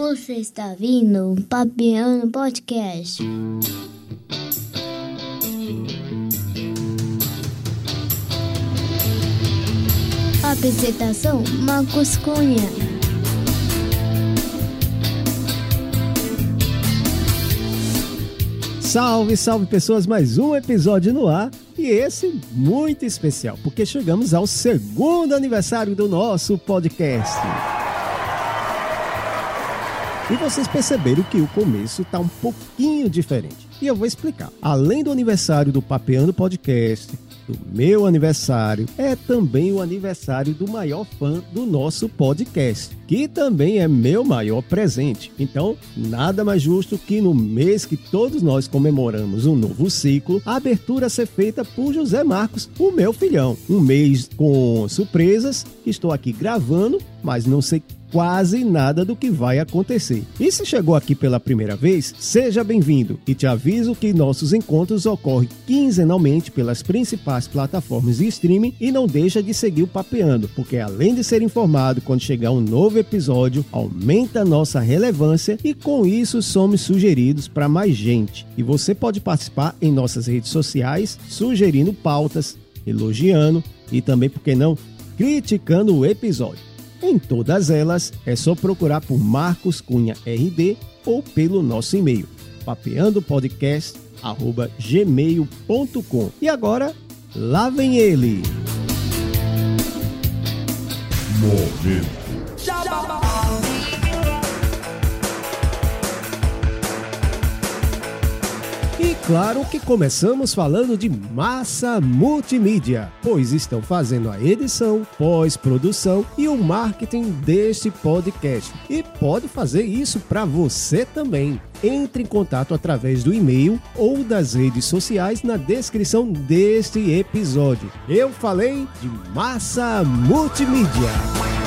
Você está vindo Papiano Podcast. Apresentação Marcos Cunha. Salve, salve pessoas, mais um episódio no ar e esse muito especial, porque chegamos ao segundo aniversário do nosso podcast. E vocês perceberam que o começo está um pouquinho diferente. E eu vou explicar. Além do aniversário do Papeando Podcast, do meu aniversário, é também o aniversário do maior fã do nosso podcast, que também é meu maior presente. Então, nada mais justo que no mês que todos nós comemoramos um novo ciclo, a abertura ser feita por José Marcos, o meu filhão. Um mês com surpresas estou aqui gravando, mas não sei quase nada do que vai acontecer. E se chegou aqui pela primeira vez, seja bem-vindo e te aviso que nossos encontros ocorrem quinzenalmente pelas principais plataformas de streaming e não deixa de seguir o Papeando, porque além de ser informado quando chegar um novo episódio, aumenta nossa relevância e com isso somos sugeridos para mais gente. E você pode participar em nossas redes sociais, sugerindo pautas, elogiando e também, por que não, criticando o episódio. Em todas elas é só procurar por Marcos Cunha RD ou pelo nosso e-mail papeandopodcast@gmail.com. E agora, lá vem ele. Momento. Claro que começamos falando de massa multimídia, pois estão fazendo a edição, pós-produção e o marketing deste podcast. E pode fazer isso para você também. Entre em contato através do e-mail ou das redes sociais na descrição deste episódio. Eu falei de massa multimídia.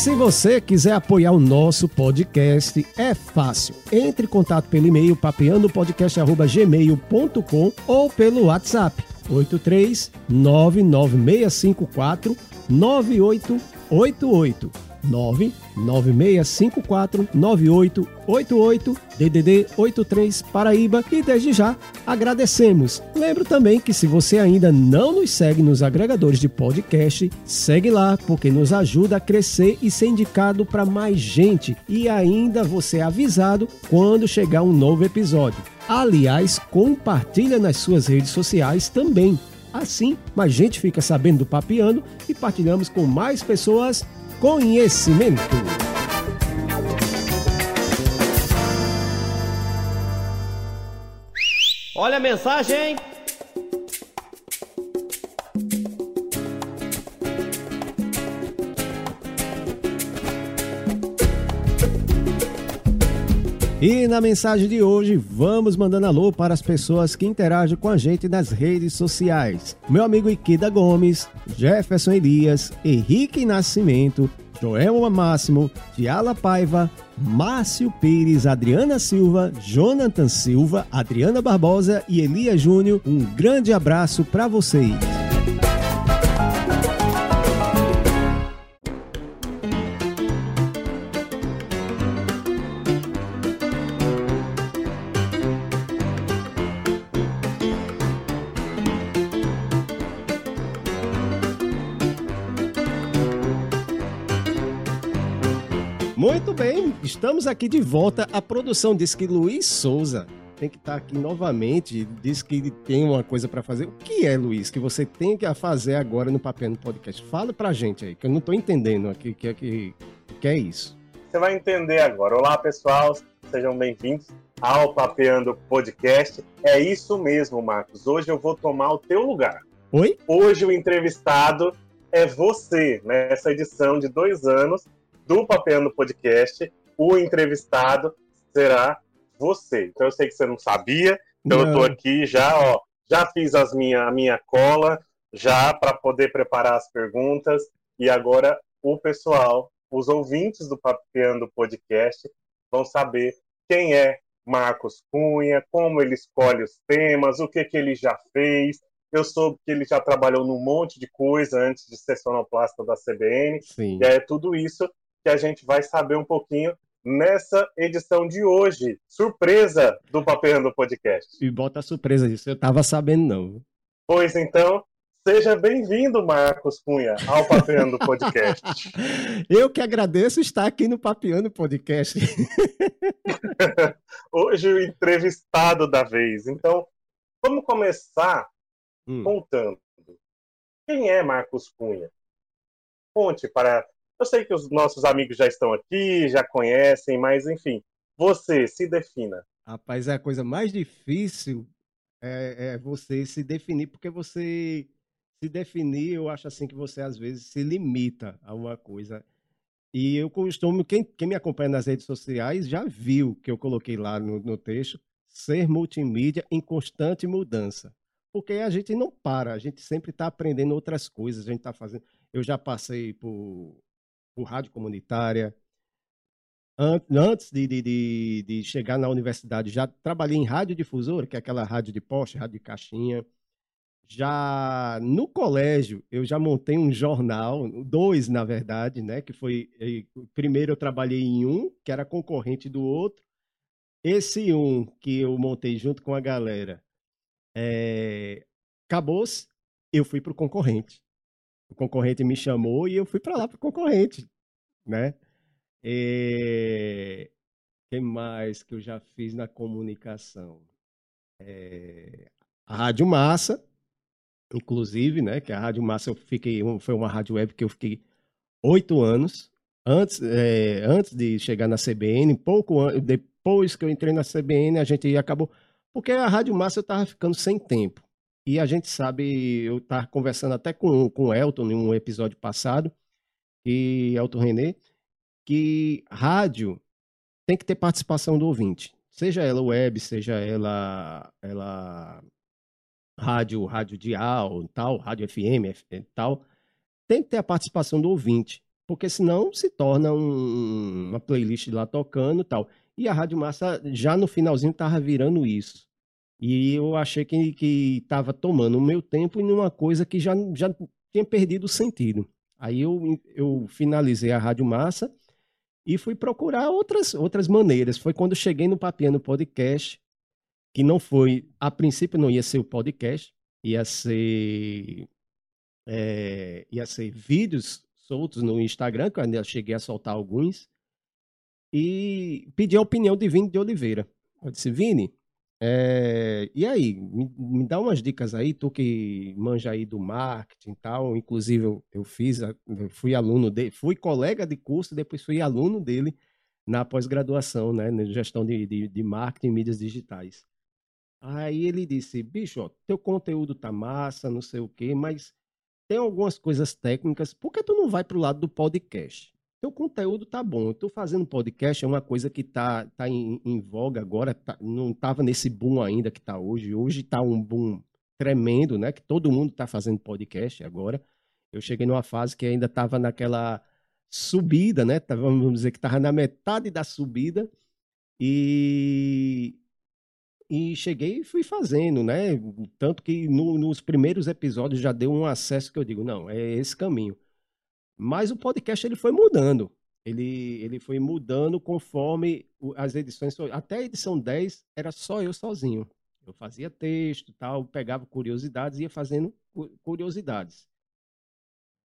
Se você quiser apoiar o nosso podcast, é fácil. Entre em contato pelo e-mail papeandopodcast.gmail.com ou pelo WhatsApp 8399654 9888 99654 9888 DDD 83 Paraíba e desde já agradecemos. Lembro também que se você ainda não nos segue nos agregadores de podcast, segue lá porque nos ajuda a crescer e ser indicado para mais gente e ainda você é avisado quando chegar um novo episódio. Aliás, compartilha nas suas redes sociais também. Assim, mais gente fica sabendo do Papiano e partilhamos com mais pessoas conhecimento. Olha a mensagem! E na mensagem de hoje, vamos mandando alô para as pessoas que interagem com a gente nas redes sociais. Meu amigo Ikida Gomes, Jefferson Elias, Henrique Nascimento, Joel Máximo, Tiala Paiva, Márcio Pires, Adriana Silva, Jonathan Silva, Adriana Barbosa e Elias Júnior. Um grande abraço para vocês. Muito bem, estamos aqui de volta. A produção diz que Luiz Souza tem que estar aqui novamente. Diz que ele tem uma coisa para fazer. O que é, Luiz, que você tem que fazer agora no Papel no Podcast? Fala pra gente aí, que eu não tô entendendo aqui o que, é que, que é isso. Você vai entender agora. Olá, pessoal, sejam bem-vindos ao Papeando Podcast. É isso mesmo, Marcos. Hoje eu vou tomar o teu lugar. Oi? Hoje o entrevistado é você, nessa edição de dois anos do Papeando Podcast. O entrevistado será você. Então eu sei que você não sabia, então eu tô aqui já, ó, já fiz as minha, a minha cola, já para poder preparar as perguntas, e agora o pessoal, os ouvintes do Papeando Podcast, vão saber quem é Marcos Cunha, como ele escolhe os temas, o que, que ele já fez. Eu soube que ele já trabalhou num monte de coisa antes de ser sonoplasta da CBN. Sim. E é tudo isso que a gente vai saber um pouquinho nessa edição de hoje. Surpresa do Papeando Podcast. E bota a surpresa disso, eu tava sabendo não. Pois então, seja bem-vindo, Marcos Cunha, ao Papeando Podcast. eu que agradeço estar aqui no Papeando Podcast. hoje o entrevistado da vez. Então, vamos começar hum. contando. Quem é Marcos Cunha? Conte para eu sei que os nossos amigos já estão aqui, já conhecem, mas enfim, você se defina. Rapaz, é a coisa mais difícil é, é você se definir, porque você se definir, eu acho assim que você às vezes se limita a uma coisa. E eu costumo, quem, quem me acompanha nas redes sociais já viu que eu coloquei lá no, no texto, ser multimídia em constante mudança. Porque a gente não para, a gente sempre está aprendendo outras coisas, a gente está fazendo. Eu já passei por por rádio comunitária. Antes de, de, de, chegar na universidade, já trabalhei em rádio difusora, que é aquela rádio de poste, rádio de caixinha. Já no colégio, eu já montei um jornal, dois na verdade, né? Que foi. Primeiro eu trabalhei em um, que era concorrente do outro. Esse um que eu montei junto com a galera é, acabou-se, eu fui para o concorrente o concorrente me chamou e eu fui para lá para o concorrente, né? E... Quem mais que eu já fiz na comunicação? É... A Rádio Massa, inclusive, né? Que a Rádio Massa eu fiquei, foi uma rádio web que eu fiquei oito anos antes, é, antes de chegar na CBN, pouco depois que eu entrei na CBN, a gente acabou porque a Rádio Massa eu estava ficando sem tempo. E a gente sabe, eu estava conversando até com, com o Elton em um episódio passado, e Elton René, que rádio tem que ter participação do ouvinte. Seja ela web, seja ela, ela rádio, rádio dial, tal, rádio FM, tal, tem que ter a participação do ouvinte, porque senão se torna um, uma playlist lá tocando tal. E a Rádio Massa já no finalzinho estava virando isso. E eu achei que estava tomando o meu tempo em uma coisa que já, já tinha perdido o sentido. Aí eu, eu finalizei a Rádio Massa e fui procurar outras, outras maneiras. Foi quando cheguei no Papiano Podcast, que não foi, a princípio não ia ser o podcast, ia ser, é, ia ser vídeos soltos no Instagram, que eu ainda cheguei a soltar alguns, e pedi a opinião de Vini de Oliveira. Eu disse, Vini, é, e aí, me, me, dá umas dicas aí, tu que manja aí do marketing e tal. Inclusive, eu, eu fiz, eu fui aluno dele, fui colega de curso, depois fui aluno dele na pós-graduação, né, na gestão de, de, de marketing e mídias digitais. Aí ele disse, bicho, ó, teu conteúdo tá massa, não sei o quê, mas tem algumas coisas técnicas, por que tu não vai pro lado do podcast? Teu conteúdo tá bom. Eu tô fazendo podcast, é uma coisa que tá, tá em, em voga agora, tá, não tava nesse boom ainda que tá hoje. Hoje tá um boom tremendo, né? Que todo mundo tá fazendo podcast agora. Eu cheguei numa fase que ainda tava naquela subida, né? Vamos dizer que tava na metade da subida e e cheguei e fui fazendo, né? Tanto que no, nos primeiros episódios já deu um acesso que eu digo, não, é esse caminho. Mas o podcast ele foi mudando. Ele, ele foi mudando conforme as edições. Até a edição 10 era só eu sozinho. Eu fazia texto tal, pegava curiosidades ia fazendo curiosidades.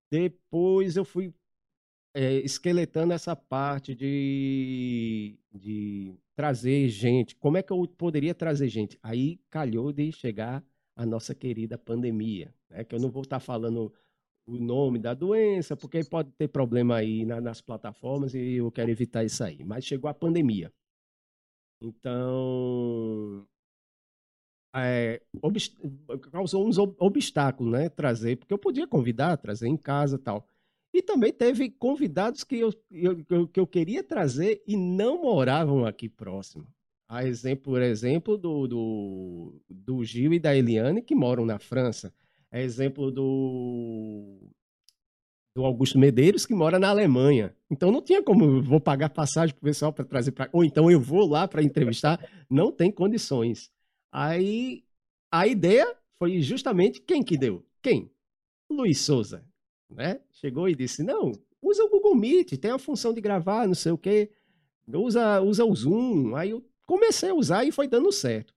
Depois eu fui é, esqueletando essa parte de, de trazer gente. Como é que eu poderia trazer gente? Aí calhou de chegar a nossa querida pandemia. Né? Que eu não vou estar falando o nome da doença, porque pode ter problema aí na, nas plataformas e eu quero evitar isso aí. Mas chegou a pandemia. Então, é, causou uns obstáculos, né? Trazer, porque eu podia convidar, trazer em casa tal. E também teve convidados que eu, eu, que eu queria trazer e não moravam aqui próximo. A exemplo, por exemplo, do, do, do Gil e da Eliane, que moram na França. É exemplo do do Augusto Medeiros, que mora na Alemanha. Então não tinha como, vou pagar passagem pro pessoal para trazer para. Ou então eu vou lá para entrevistar, não tem condições. Aí a ideia foi justamente quem que deu? Quem? Luiz Souza, né? Chegou e disse: "Não, usa o Google Meet, tem a função de gravar, não sei o quê. Usa, usa o Zoom". Aí eu comecei a usar e foi dando certo.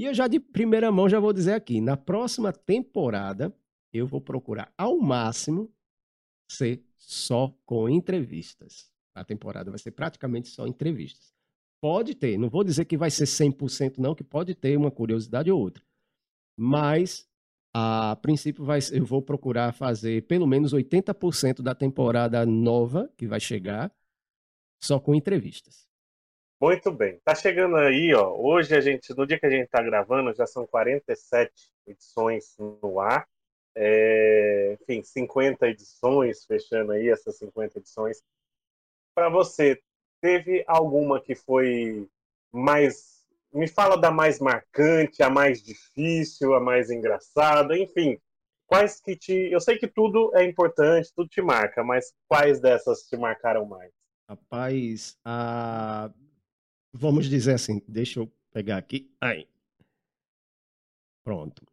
E eu já de primeira mão já vou dizer aqui, na próxima temporada eu vou procurar ao máximo ser só com entrevistas. A temporada vai ser praticamente só entrevistas. Pode ter, não vou dizer que vai ser 100% não, que pode ter uma curiosidade ou outra. Mas a princípio vai, eu vou procurar fazer pelo menos 80% da temporada nova que vai chegar só com entrevistas. Muito bem. Tá chegando aí, ó. Hoje a gente, no dia que a gente tá gravando, já são 47 edições no ar. É, enfim, 50 edições, fechando aí essas 50 edições. Para você, teve alguma que foi mais. Me fala da mais marcante, a mais difícil, a mais engraçada, enfim. Quais que te. Eu sei que tudo é importante, tudo te marca, mas quais dessas te marcaram mais? Rapaz, a... vamos dizer assim, deixa eu pegar aqui. Aí. Pronto.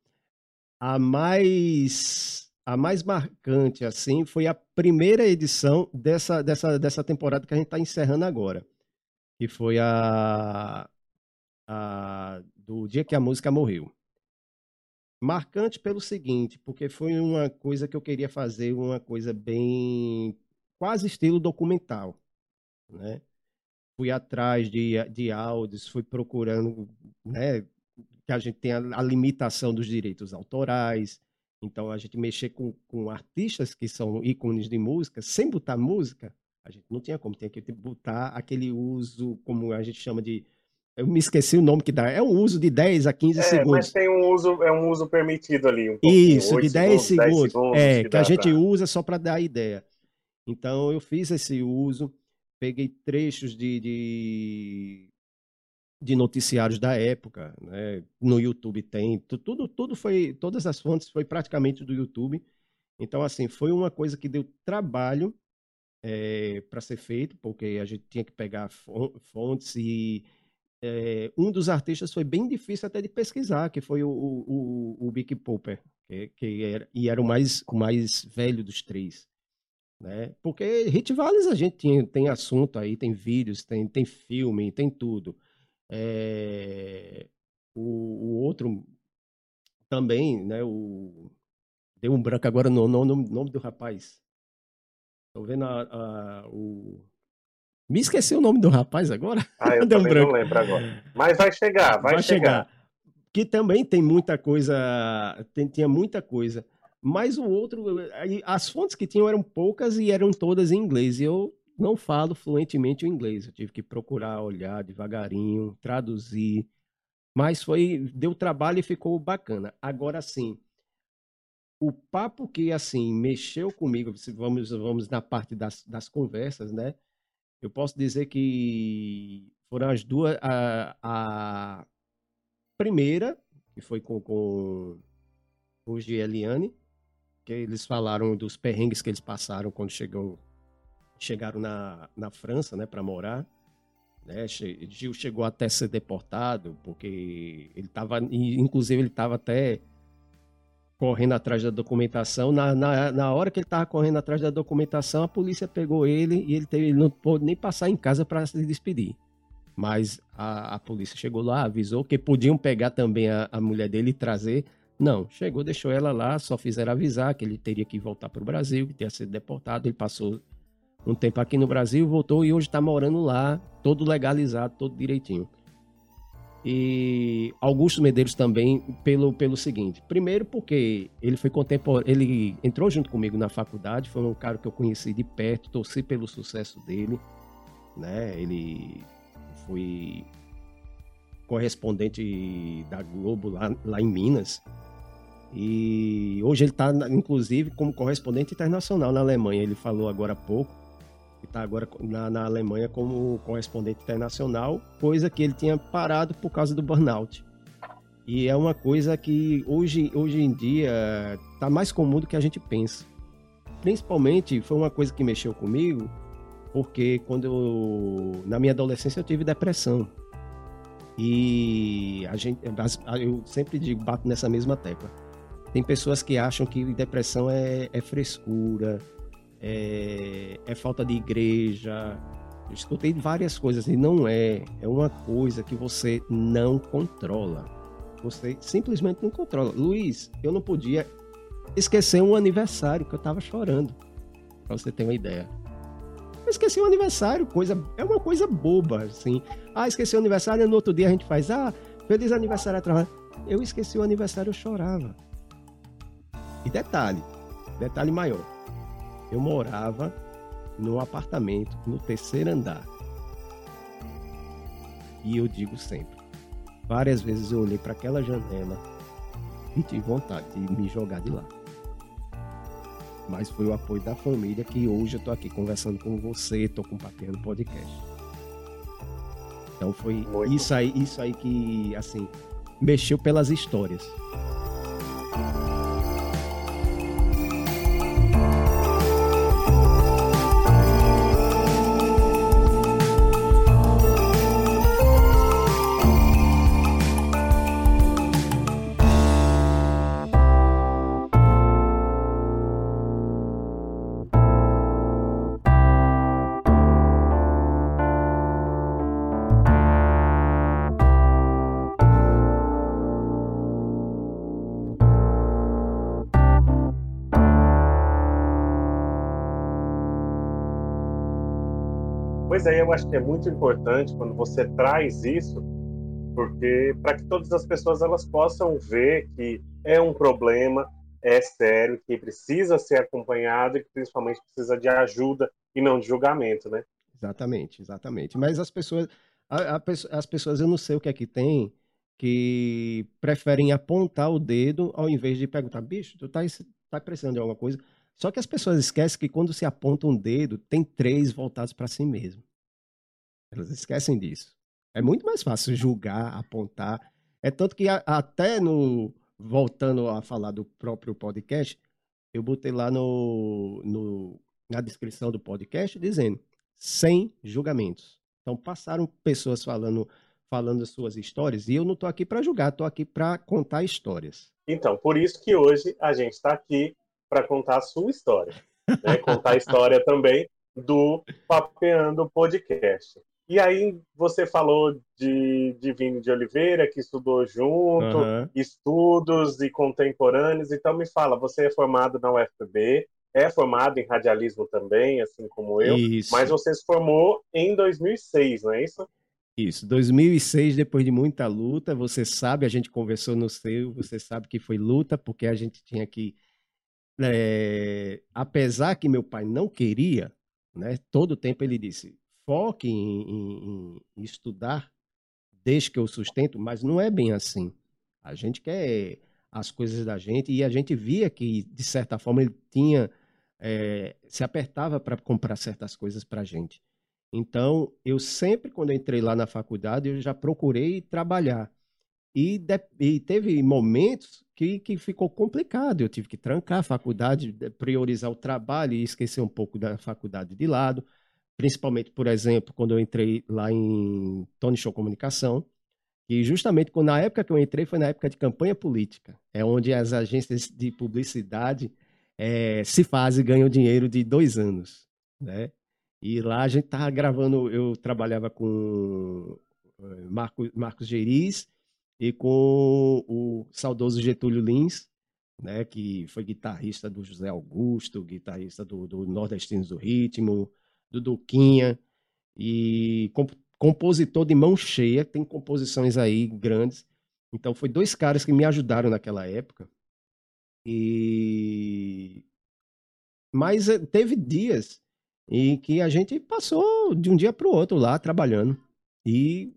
A mais a mais marcante assim foi a primeira edição dessa, dessa, dessa temporada que a gente está encerrando agora, que foi a, a do dia que a música morreu. Marcante pelo seguinte, porque foi uma coisa que eu queria fazer, uma coisa bem quase estilo documental, né? Fui atrás de, de áudios, fui procurando, né, que a gente tem a, a, limitação dos direitos autorais. Então, a gente mexer com, com artistas que são ícones de música, sem botar música, a gente não tinha como. Tinha que botar aquele uso, como a gente chama de. Eu me esqueci o nome que dá. É um uso de 10 a 15 é, segundos. Mas tem um uso, é um uso permitido ali. Um Isso, de 10 segundos. 10 segundos é, que, que a gente pra... usa só para dar ideia. Então, eu fiz esse uso, peguei trechos de, de de noticiários da época, né? No YouTube tem tudo, tudo foi, todas as fontes foi praticamente do YouTube. Então, assim, foi uma coisa que deu trabalho é, para ser feito, porque a gente tinha que pegar fontes e é, um dos artistas foi bem difícil até de pesquisar, que foi o, o, o Big Popper, que, que era, e era o mais, o mais velho dos três. Né? Porque Hit a gente tinha, tem assunto aí, tem vídeos, tem, tem filme, tem tudo. É, o, o, outro também, né? O, deu um branco agora no, no, no nome do rapaz. Tô vendo a, a, o. Me esqueci o nome do rapaz agora. Ah, eu Deu um branco. não lembro agora. Mas vai chegar, vai, vai chegar. chegar. Que também tem muita coisa, tem, tinha muita coisa. Mas o outro, as fontes que tinham eram poucas e eram todas em inglês. E eu não falo fluentemente o inglês. Eu tive que procurar olhar devagarinho, traduzir. Mas foi deu trabalho e ficou bacana. Agora sim, o papo que assim mexeu comigo, vamos vamos na parte das, das conversas, né? Eu posso dizer que foram as duas a, a primeira que foi com, com o Gieliane, que eles falaram dos perrengues que eles passaram quando chegou chegaram na, na França, né, para morar. Né? Gil chegou até ser deportado, porque ele estava, inclusive, ele estava até correndo atrás da documentação. Na, na, na hora que ele estava correndo atrás da documentação, a polícia pegou ele e ele, teve, ele não pôde nem passar em casa para se despedir. Mas a, a, polícia chegou lá, avisou que podiam pegar também a, a mulher dele e trazer. Não, chegou, deixou ela lá, só fizeram avisar que ele teria que voltar para o Brasil, que tinha sido deportado. Ele passou um tempo aqui no Brasil, voltou e hoje está morando lá, todo legalizado, todo direitinho. E Augusto Medeiros também pelo, pelo seguinte, primeiro porque ele foi contemporâneo, ele entrou junto comigo na faculdade, foi um cara que eu conheci de perto, torci pelo sucesso dele, né? Ele foi correspondente da Globo lá, lá em Minas. E hoje ele está, inclusive, como correspondente internacional na Alemanha. Ele falou agora há pouco que está agora na, na, Alemanha como correspondente internacional, coisa que ele tinha parado por causa do burnout. E é uma coisa que hoje, hoje em dia está mais comum do que a gente pensa. principalmente foi uma coisa que mexeu comigo, porque quando eu, na minha adolescência eu tive depressão. E a gente, eu sempre digo, bato nessa mesma tecla. Tem pessoas que acham que depressão é, é frescura, é, é, falta de igreja. Eu escutei várias coisas e não é. É uma coisa que você não controla. Você simplesmente não controla. Luiz, eu não podia esquecer um aniversário que eu tava chorando. Pra você ter uma ideia. Eu esqueci o aniversário, coisa, é uma coisa boba, assim. Ah, esqueci o aniversário, no outro dia a gente faz, ah, feliz aniversário atrás. Eu esqueci o aniversário, eu chorava. E detalhe, detalhe maior. Eu morava num apartamento no terceiro andar. E eu digo sempre, várias vezes eu olhei para aquela janela e tive vontade de me jogar de lá mas foi o apoio da família que hoje eu tô aqui conversando com você, tô compartilhando podcast. Então foi Muito isso aí, isso aí que assim mexeu pelas histórias. É, eu acho que é muito importante quando você traz isso, porque para que todas as pessoas elas possam ver que é um problema, é sério, que precisa ser acompanhado e que principalmente precisa de ajuda e não de julgamento, né? Exatamente, exatamente. Mas as pessoas, a, a, as pessoas, eu não sei o que é que tem, que preferem apontar o dedo ao invés de perguntar, bicho, tu tá, tá precisando de alguma coisa? Só que as pessoas esquecem que quando se aponta um dedo, tem três voltados para si mesmo. Elas esquecem disso. É muito mais fácil julgar, apontar. É tanto que a, até no. Voltando a falar do próprio podcast, eu botei lá no, no, na descrição do podcast dizendo sem julgamentos. Então passaram pessoas falando falando suas histórias e eu não estou aqui para julgar, estou aqui para contar histórias. Então, por isso que hoje a gente está aqui para contar a sua história, né? contar a história também do Papeando Podcast. E aí você falou de, de Vini de Oliveira, que estudou junto, uhum. estudos e contemporâneos. Então me fala, você é formado na UFB, é formado em radialismo também, assim como eu, isso. mas você se formou em 2006, não é isso? Isso, 2006, depois de muita luta, você sabe, a gente conversou no seu, você sabe que foi luta, porque a gente tinha que, é, apesar que meu pai não queria, né, todo o tempo ele disse, foque em, em, em estudar, desde que eu sustento, mas não é bem assim. A gente quer as coisas da gente e a gente via que, de certa forma, ele tinha. É, se apertava para comprar certas coisas para a gente. Então, eu sempre, quando eu entrei lá na faculdade, eu já procurei trabalhar. E, de, e teve momentos que, que ficou complicado. Eu tive que trancar a faculdade, priorizar o trabalho e esquecer um pouco da faculdade de lado principalmente, por exemplo, quando eu entrei lá em Tony Show Comunicação, e justamente quando, na época que eu entrei foi na época de campanha política, é onde as agências de publicidade é, se fazem e ganham dinheiro de dois anos, né? E lá a gente estava gravando, eu trabalhava com eh, Marcos, Marcos Geriz e com o saudoso Getúlio Lins, né, que foi guitarrista do José Augusto, guitarrista do, do Nordestinos do Ritmo, do Duquinha, e comp compositor de mão cheia, tem composições aí grandes. Então, foi dois caras que me ajudaram naquela época. E. Mas eh, teve dias em que a gente passou de um dia para o outro lá trabalhando. E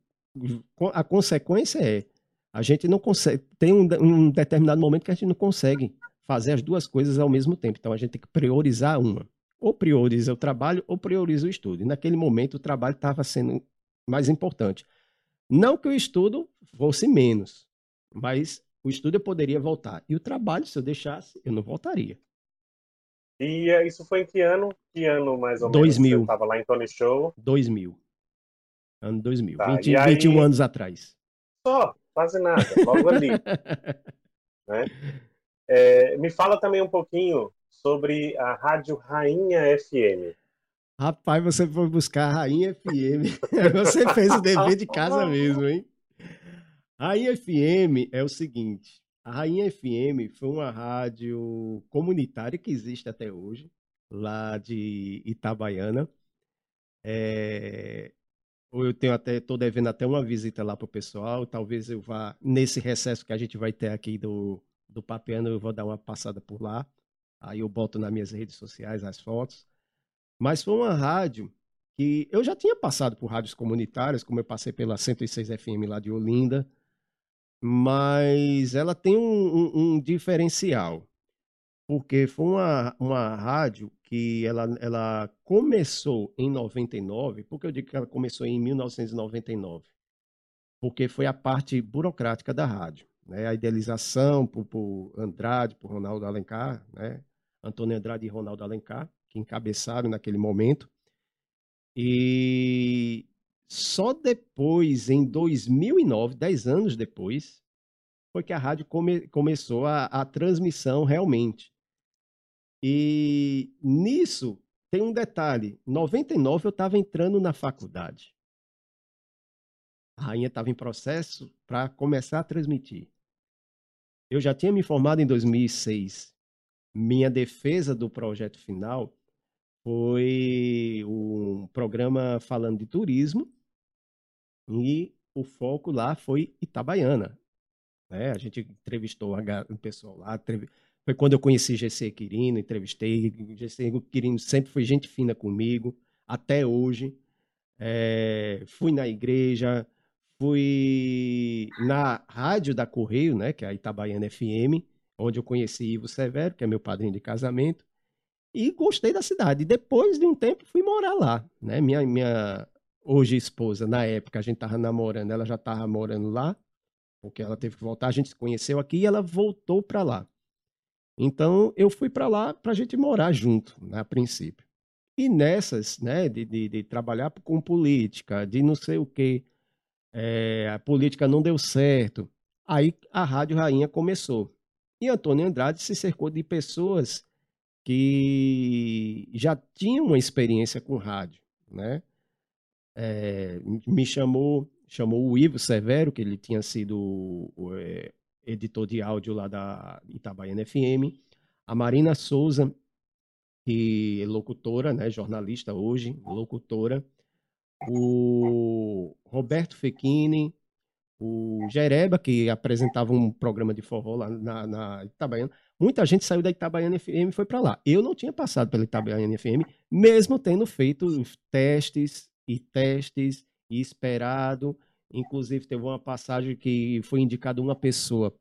a consequência é: a gente não consegue. Tem um, um determinado momento que a gente não consegue fazer as duas coisas ao mesmo tempo. Então, a gente tem que priorizar uma ou prioriza o trabalho ou prioriza o estudo. E naquele momento o trabalho estava sendo mais importante. Não que o estudo fosse menos, mas o estudo eu poderia voltar. E o trabalho, se eu deixasse, eu não voltaria. E eh, isso foi em que ano? Que ano mais ou 2000. menos? Você estava lá em Tony Show. 2000. Ano 2000. Tá, 20, e aí- 21 anos atrás. Só, quase nada, logo ali. né? É, me fala também um pouquinho sobre a Rádio Rainha FM. Rapaz, você foi buscar a Rainha FM. Você fez o dever de casa mesmo, hein? Rainha FM é o seguinte: a Rainha FM foi uma rádio comunitária que existe até hoje, lá de Itabaiana. É, eu tenho até, estou devendo até uma visita lá para o pessoal. Talvez eu vá, nesse recesso que a gente vai ter aqui do, do Papeano, eu vou dar uma passada por lá. Aí eu boto nas minhas redes sociais as fotos. Mas foi uma rádio que eu já tinha passado por rádios comunitárias, como eu passei pela 106 FM lá de Olinda, mas ela tem um, um- um diferencial, porque foi uma, uma rádio que ela, ela começou em 99, por que eu digo que ela começou em 1999? Porque foi a parte burocrática da rádio, né? A idealização por, por Andrade, por Ronaldo Alencar, né? Antônio Andrade e Ronaldo Alencar, que encabeçaram naquele momento. E só depois, em 2009, 10 anos depois, foi que a rádio come- começou a, a transmissão realmente. E nisso tem um detalhe: 99 eu estava entrando na faculdade. A rainha estava em processo para começar a transmitir. Eu já tinha me formado em 2006. Minha defesa do projeto final foi um programa falando de turismo e o foco lá foi Itabaiana. né? A gente entrevistou o pessoal lá. Foi quando eu conheci GC Quirino, entrevistei. GC Quirino sempre foi gente fina comigo, até hoje. É, fui na igreja, fui na rádio da Correio, né, que é a Itabaiana FM, onde eu conheci Ivo Severo, que é meu padrinho de casamento, e gostei da cidade. Depois de um tempo fui morar lá, né? Minha minha hoje esposa, na época a gente tava namorando, ela já tava morando lá, porque ela teve que voltar, a gente se conheceu aqui e ela voltou para lá. Então eu fui para lá para a gente morar junto, né, a princípio. E nessas, né, de, de, de trabalhar com política, de não sei o quê, é, a política não deu certo. Aí a Rádio Rainha começou. E Antônio Andrade se cercou de pessoas que já tinham uma experiência com rádio, né? É, me chamou, chamou o Ivo Severo, que ele tinha sido é, editor de áudio lá da Itabaiana FM, a Marina Souza, que é locutora, né, jornalista hoje, locutora, o Roberto Fechini, o Jereba, que apresentava um programa de forró lá na, na Itabaiana. Muita gente saiu da Itabaiana FM e foi para lá. Eu não tinha passado pela Itabaiana FM, mesmo tendo feito testes e testes e esperado. Inclusive, teve uma passagem que foi indicada uma pessoa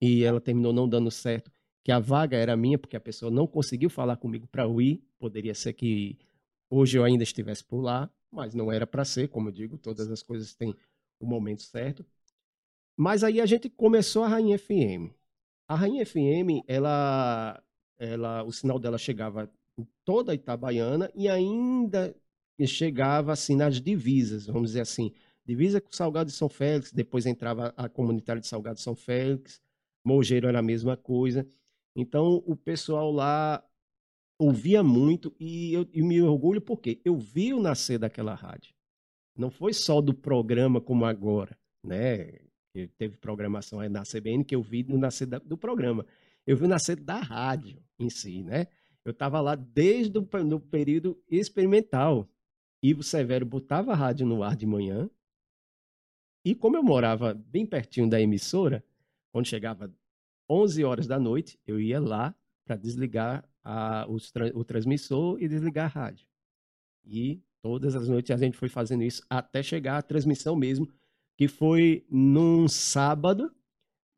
e ela terminou não dando certo, que a vaga era minha, porque a pessoa não conseguiu falar comigo para eu ir. Poderia ser que hoje eu ainda estivesse por lá, mas não era para ser, como eu digo, todas as coisas têm o momento certo. Mas aí a gente começou a Rainha FM. A Rainha FM, ela, ela, o sinal dela chegava em toda a Itabaiana e ainda chegava assim nas divisas, vamos dizer assim, divisa com Salgado de São Félix, depois entrava a comunitária de Salgado de São Félix, Mogeiro era a mesma coisa. Então o pessoal lá ouvia muito e eu, e me orgulho porque eu vi o nascer daquela rádio. Não foi só do programa como agora, né? Teve programação aí na CBN que eu vi no nascer do programa. Eu vi o nascer da rádio em si, né? Eu estava lá desde o no período experimental. Ivo Severo botava a rádio no ar de manhã. E como eu morava bem pertinho da emissora, quando chegava 11 horas da noite, eu ia lá para desligar a- tra- o transmissor e desligar a rádio. E todas as noites a gente foi fazendo isso até chegar à transmissão mesmo, que foi num sábado,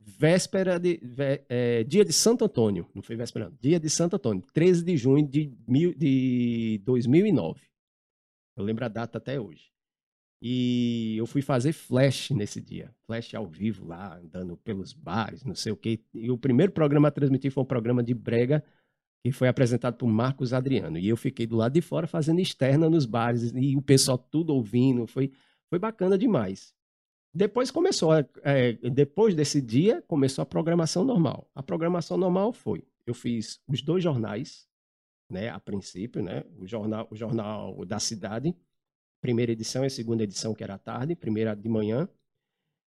véspera de. vé- é, dia de Santo Antônio. Não foi véspera, não. Dia de Santo Antônio, 13 de junho de, mil, de 2009. Eu lembro a data até hoje. E eu fui fazer flash nesse dia. Flash ao vivo lá, andando pelos bares, não sei o quê. E o primeiro programa a transmitir foi um programa de brega que foi apresentado por Marcos Adriano. E eu fiquei do lado de fora fazendo externa nos bares, e o pessoal tudo ouvindo, foi, foi bacana demais. Depois começou, é, depois desse dia, começou a programação normal. A programação normal foi, eu fiz os dois jornais, né, a princípio, né, o jornal, o jornal da cidade, primeira edição e segunda edição que era à tarde, primeira de manhã,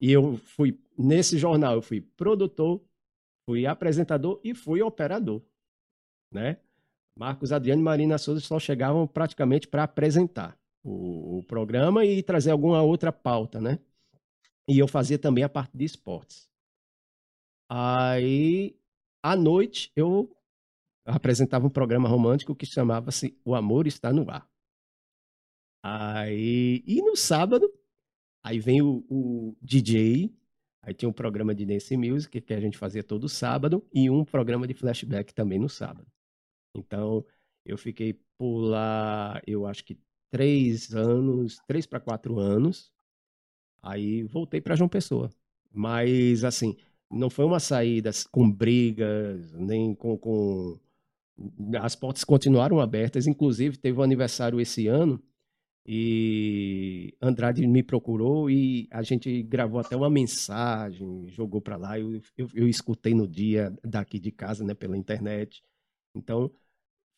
e eu fui nesse jornal, eu fui produtor, fui apresentador e fui operador, né? Marcos Adriano e Marina Souza só chegavam praticamente para apresentar o, o, programa e trazer alguma outra pauta, né? E eu fazia também a parte de esportes. Aí, à noite, eu apresentava um programa romântico que chamava-se O Amor Está no Ar. Aí, e no sábado, aí vem o, o DJ, aí tinha um programa de Dance Music que a gente fazia todo sábado e um programa de flashback também no sábado. Então, eu fiquei por lá, eu acho que três anos, três para quatro anos. Aí voltei para João Pessoa. Mas, assim, não foi uma saída com brigas, nem com, com. As portas continuaram abertas. Inclusive, teve um aniversário esse ano e Andrade me procurou e a gente gravou até uma mensagem, jogou para lá. Eu, eu, eu, escutei no dia daqui de casa, né, pela internet. Então,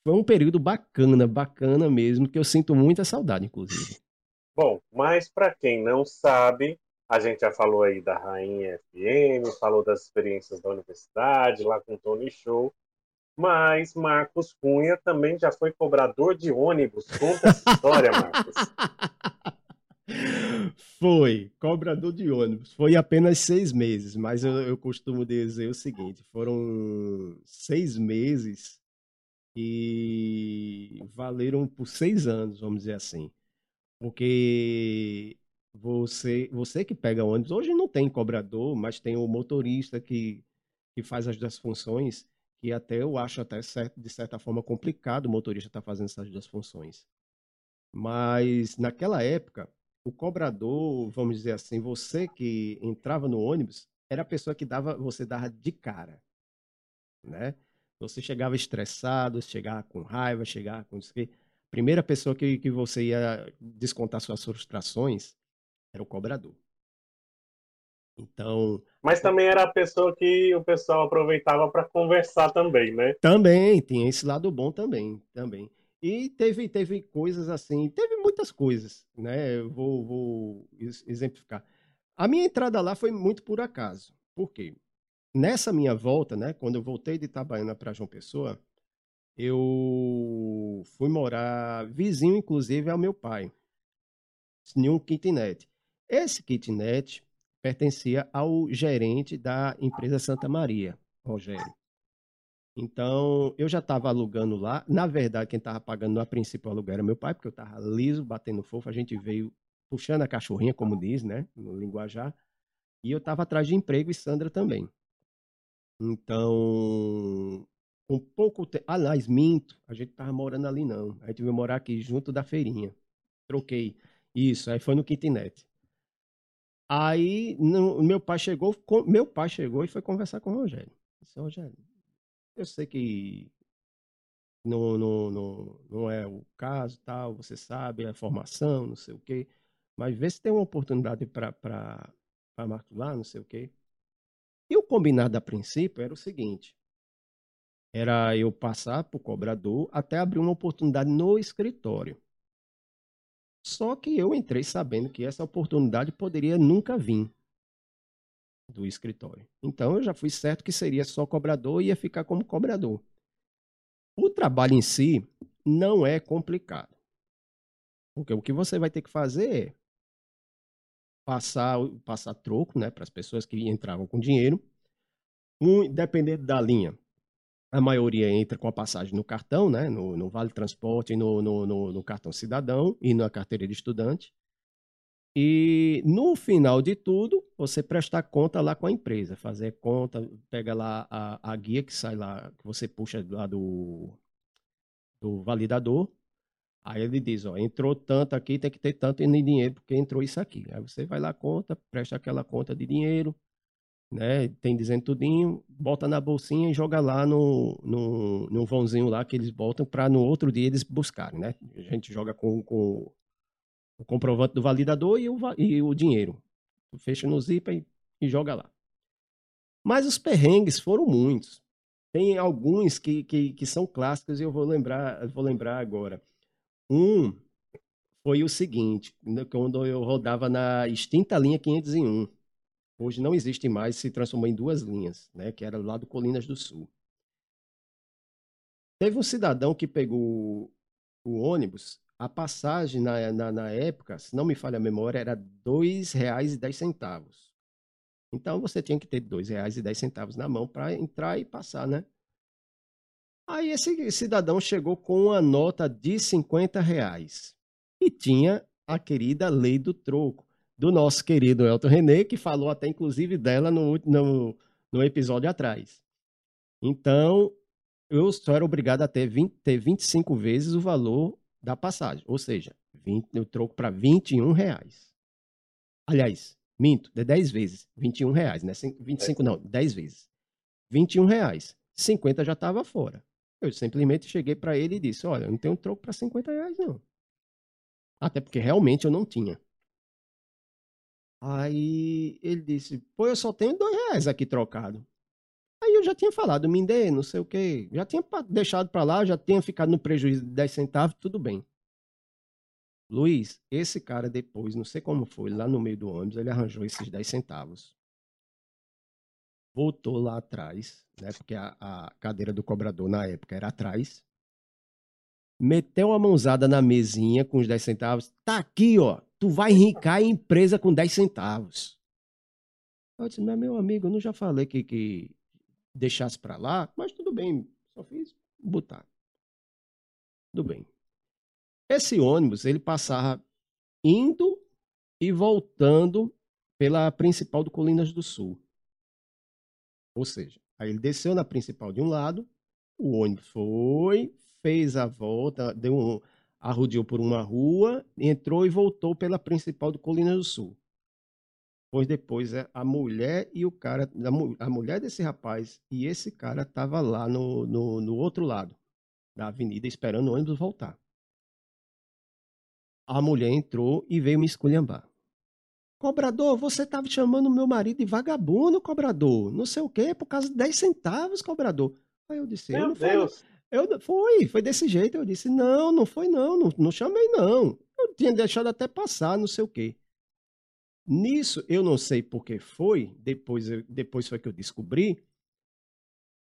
foi um período bacana, bacana mesmo, que eu sinto muita saudade, inclusive. Bom, mas para quem não sabe, a gente já falou aí da Rainha FM, falou das experiências da universidade, lá com o Tony Show, mas Marcos Cunha também já foi cobrador de ônibus. Conta essa história, Marcos. Foi, cobrador de ônibus. Foi apenas seis meses, mas eu, eu costumo dizer o seguinte: foram seis meses e valeram por seis anos, vamos dizer assim. Porque você, você que pega ônibus, hoje não tem cobrador, mas tem o motorista que, que faz as duas funções, que até eu acho até certo, de certa forma complicado o motorista estar tá fazendo essas duas funções. Mas naquela época, o cobrador, vamos dizer assim, você que entrava no ônibus, era a pessoa que dava, você dava de cara, né? Você chegava estressado, chegava com raiva, chegava com isso. Primeira pessoa que, que você ia descontar suas frustrações era o cobrador. Então. Mas também era a pessoa que o pessoal aproveitava para conversar também, né? Também, tinha esse lado bom também, também. E teve, teve coisas assim, teve muitas coisas, né? Eu vou, vou exemplificar. A minha entrada lá foi muito por acaso. Por quê? Nessa minha volta, né, quando eu voltei de Itabaiana para João Pessoa, eu fui morar vizinho, inclusive, ao meu pai, em um kitnet. Esse kitnet pertencia ao gerente da empresa Santa Maria, Rogério. Então, eu já estava alugando lá. Na verdade, quem estava pagando a princípio o aluguel era meu pai, porque eu estava liso, batendo fofo. A gente veio puxando a cachorrinha, como diz, né, no linguajar. E eu estava atrás de emprego e Sandra também. Então, um pouco tempo. Aliás, minto, a gente tava morando ali não. A gente veio morar aqui junto da feirinha. Troquei. Isso, aí foi no kitnet. Aí no, meu pai chegou, com, meu pai chegou e foi conversar com o Rogério. Disse, Rogério, eu sei que não, não, não, não é o caso, tal, você sabe, a formação, não sei o quê, mas vê se tem uma oportunidade para Marcos lá, não sei o quê. E o combinado a princípio era o seguinte: era eu passar para o cobrador até abrir uma oportunidade no escritório. Só que eu entrei sabendo que essa oportunidade poderia nunca vir do escritório. Então eu já fui certo que seria só cobrador e ia ficar como cobrador. O trabalho em si não é complicado. Porque o que você vai ter que fazer é passar, passar troco né, para as pessoas que entravam com dinheiro. Um, dependendo da linha, a maioria entra com a passagem no cartão, né, no, no Vale Transporte, no, no, no, no cartão cidadão e na carteira de estudante. E no final de tudo, você prestar conta lá com a empresa, fazer conta, pega lá a, a guia que sai lá, que você puxa lá do, do validador, Aí ele diz, ó, entrou tanto aqui, tem que ter tanto em dinheiro, porque entrou isso aqui. Aí você vai lá, conta, presta aquela conta de dinheiro, né? Tem dizendo tudinho, bota na bolsinha e joga lá no, no, no vãozinho lá que eles botam para no outro dia eles buscarem, né? A gente joga com, com o comprovante do validador e o, e o dinheiro. Fecha no zip e, e joga lá. Mas os perrengues foram muitos. Tem alguns que, que, que são clássicos e eu vou lembrar, vou lembrar agora. Um foi o seguinte, né, quando eu rodava na extinta linha 501. Hoje não existe mais, se transformou em duas linhas, né? Que era lá do Colinas do Sul. Teve um cidadão que pegou o ônibus, a passagem na, na, na época, se não me falha a memória, era R$ 2,10. Então você tinha que ter R$ 2,10 na mão para entrar e passar, né? Aí esse cidadão chegou com uma nota de 50 reais e tinha a querida lei do troco do nosso querido Elton René, que falou até inclusive dela no, no, no episódio atrás. Então, eu só era obrigado a ter, 20, ter 25 vezes o valor da passagem, ou seja, 20, eu troco para 21 reais. Aliás, minto, de 10 vezes, 21 reais, né? Cin- 25 não, 10 vezes. 21 reais, 50 já estava fora. Eu simplesmente cheguei para ele e disse, olha, eu não tenho troco para 50 reais não. Até porque realmente eu não tinha. Aí ele disse, pô, eu só tenho dois reais aqui trocado. Aí eu já tinha falado, me dê, não sei o quê. Já tinha deixado pra lá, já tinha ficado no prejuízo de 10 centavos, tudo bem. Luiz, esse cara depois, não sei como foi, lá no meio do ônibus, ele arranjou esses 10 centavos. Voltou lá atrás, né? Porque a, a cadeira do cobrador na época era atrás. Meteu uma mãozada na mesinha com os 10 centavos. Tá aqui, ó. Tu vai enricar a empresa com 10 centavos. Eu disse, meu amigo, eu não já falei que, que deixasse pra lá, mas tudo bem, só fiz botar. Tudo bem. Esse ônibus, ele passava indo e voltando pela principal do Colinas do Sul. Ou seja, aí ele desceu na principal de um lado, o ônibus foi, fez a volta, deu um, por uma rua, entrou e voltou pela principal do Colinas do Sul. Pois depois é, a mulher e o cara, a mulher desse rapaz e esse cara tava lá no, no, no outro lado da avenida esperando o ônibus voltar. A mulher entrou e veio me esculhambar. Cobrador, você estava chamando meu marido de vagabundo, cobrador. Não sei o quê, por causa de 10 centavos, cobrador. Aí eu disse, eu Meu não falei, Deus. eu, não- foi, foi desse jeito. Eu disse, não, não foi não, não, não chamei não. Eu tinha deixado até passar, não sei o quê. Nisso, eu não sei por que foi, depois, eu- depois foi que eu descobri,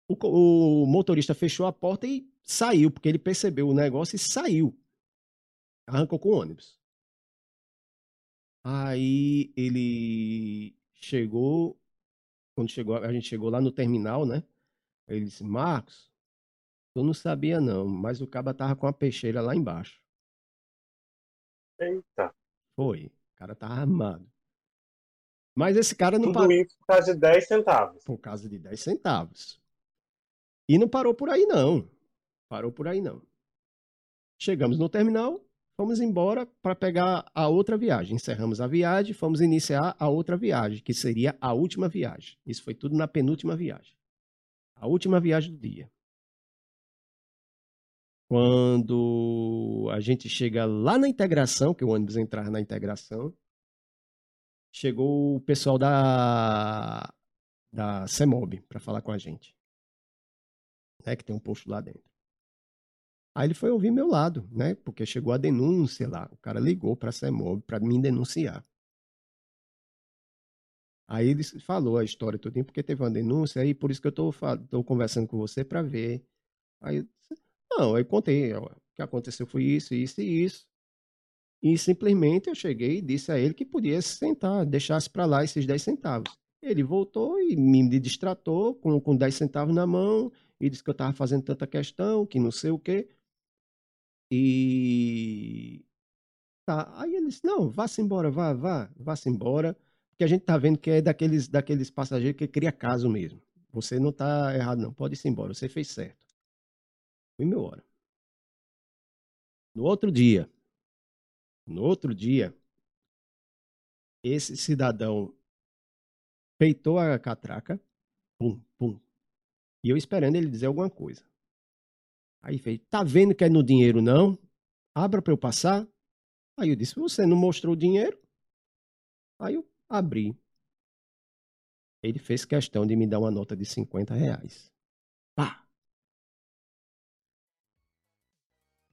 o, o motorista fechou a porta e saiu, porque ele percebeu o negócio e saiu. Arrancou com o ônibus. Aí ele chegou, quando chegou, a gente chegou lá no terminal, né? Ele disse, Marcos, eu não sabia não, mas o caba tava com a peixeira lá embaixo. Eita. Foi, o cara tava armado. Mas esse cara não Tudo parou isso por causa de 10 centavos. por causa de 10 centavos. E não parou por aí não. Parou por aí não. Chegamos no terminal, fomos embora para pegar a outra viagem. Encerramos a viagem, fomos iniciar a outra viagem, que seria a última viagem. Isso foi tudo na penúltima viagem. A última viagem do dia. Quando a gente chega lá na integração, que o ônibus entrar na integração, chegou o pessoal da da CEMOB para falar com a gente. Né, que tem um posto lá dentro. Aí ele foi ouvir meu lado, né? Porque chegou a denúncia lá. O cara ligou para a CEMOB para me denunciar. Aí ele falou a história toda, porque teve uma denúncia, aí por isso que eu tô conversando com você para ver. Aí, eu disse, não, aí contei, ó, o que aconteceu foi isso, isso e isso. E simplesmente eu cheguei e disse a ele que podia se sentar, deixasse para lá esses 10 centavos. Ele voltou e me distratou com, com 10 centavos na mão e disse que eu estava fazendo tanta questão, que não sei o quê. E. Tá. Aí ele disse: não, vá-se embora, vá, vá, vá-se embora. Porque a gente tá vendo que é daqueles, daqueles passageiros que cria caso mesmo. Você não tá errado, não. Pode ir embora, você fez certo. Fui meu hora. No outro dia, no outro dia, esse cidadão peitou a catraca, pum, pum. E eu esperando ele dizer alguma coisa. Aí fez, tá vendo que é no dinheiro não? Abra para eu passar. Aí eu disse, você não mostrou o dinheiro? Aí eu abri. Ele fez questão de me dar uma nota de 50 reais. Pá!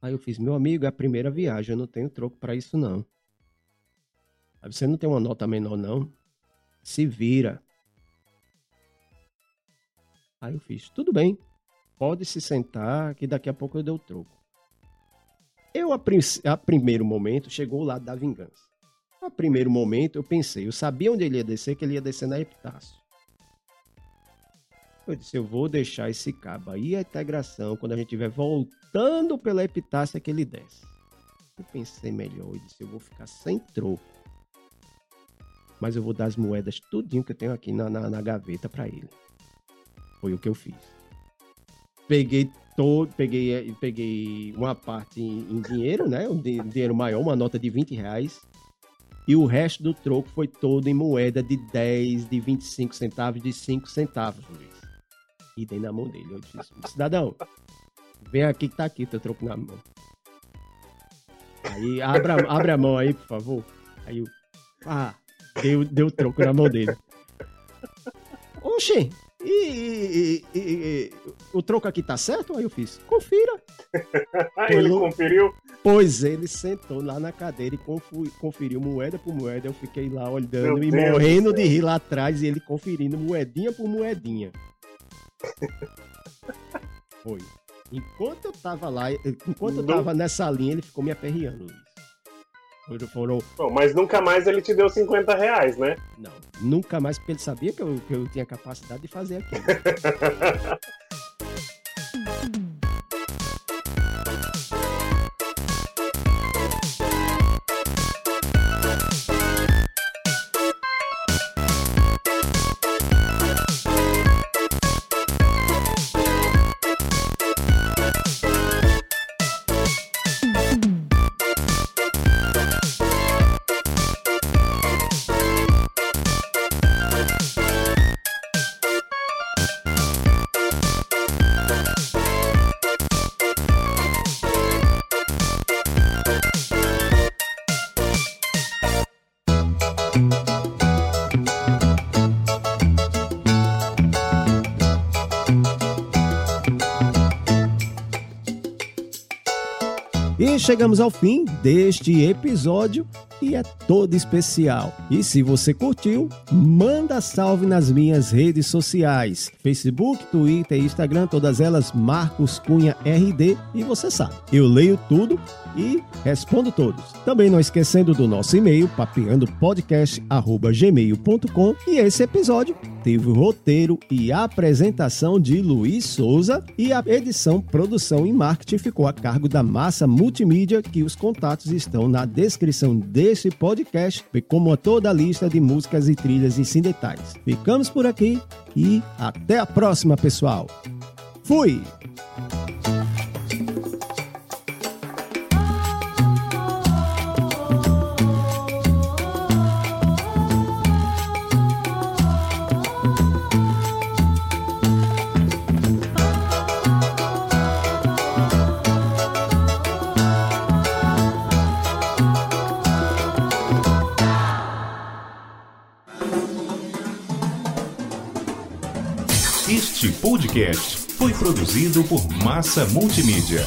Aí eu fiz, meu amigo, é a primeira viagem, eu não tenho troco para isso não. Aí você não tem uma nota menor não? Se vira. Aí eu fiz, tudo bem, pode se sentar que daqui a pouco eu dou o troco. Eu, a, a primeiro momento, chegou o lado da vingança. A primeiro momento, eu pensei, eu sabia onde ele ia descer, que ele ia descer na Epitácio. Eu disse, eu vou deixar esse cabo aí, a integração, quando a gente estiver voltando pela Epitácia, que ele desce. Eu pensei melhor, eu disse, eu vou ficar sem troco. Mas eu vou dar as moedas tudinho que eu tenho aqui na, na, na gaveta para ele. Foi o que eu fiz. Peguei todo, peguei, peguei uma parte em, em dinheiro, né? Um dinheiro maior, uma nota de 20 reais. E o resto do troco foi todo em moeda de 10, de 25 centavos, de 5 centavos, Luiz. E dei na mão dele. Eu disse, cidadão, vem aqui que tá aqui teu troco na mão. Aí, abra, abre a mão aí, por favor. Aí eu, ah, deu, deu troco na mão dele. Oxê, e, e, e, o troco aqui tá certo? Aí eu fiz, confira. ele conferiu? Pois ele sentou lá na cadeira e conferiu moeda por moeda. Eu fiquei lá olhando Meu e Deus morrendo de rir lá atrás e ele conferindo moedinha por moedinha. Foi. Enquanto eu tava lá, enquanto eu tava nessa linha, ele ficou me aperreando, Luiz. Foram... Bom, mas nunca mais ele te deu 50 reais, né? Não, nunca mais, porque ele sabia que eu, que eu tinha capacidade de fazer aquilo. chegamos ao fim deste episódio e é todo especial. E se você curtiu, manda salve nas minhas redes sociais: Facebook, Twitter e Instagram, todas elas Marcos Cunha RD. E você sabe, eu leio tudo e respondo todos. Também não esquecendo do nosso e-mail, papeandopodcast.gmail.com. E esse episódio teve o roteiro e apresentação de Luiz Souza e a edição, produção e marketing ficou a cargo da Massa Multimídia, que os contatos estão na descrição desse podcast, bem como a toda a lista de músicas e trilhas em sem detalhes. Ficamos por aqui e até a próxima, pessoal. Fui! Podcast foi produzido por Massa Multimídia.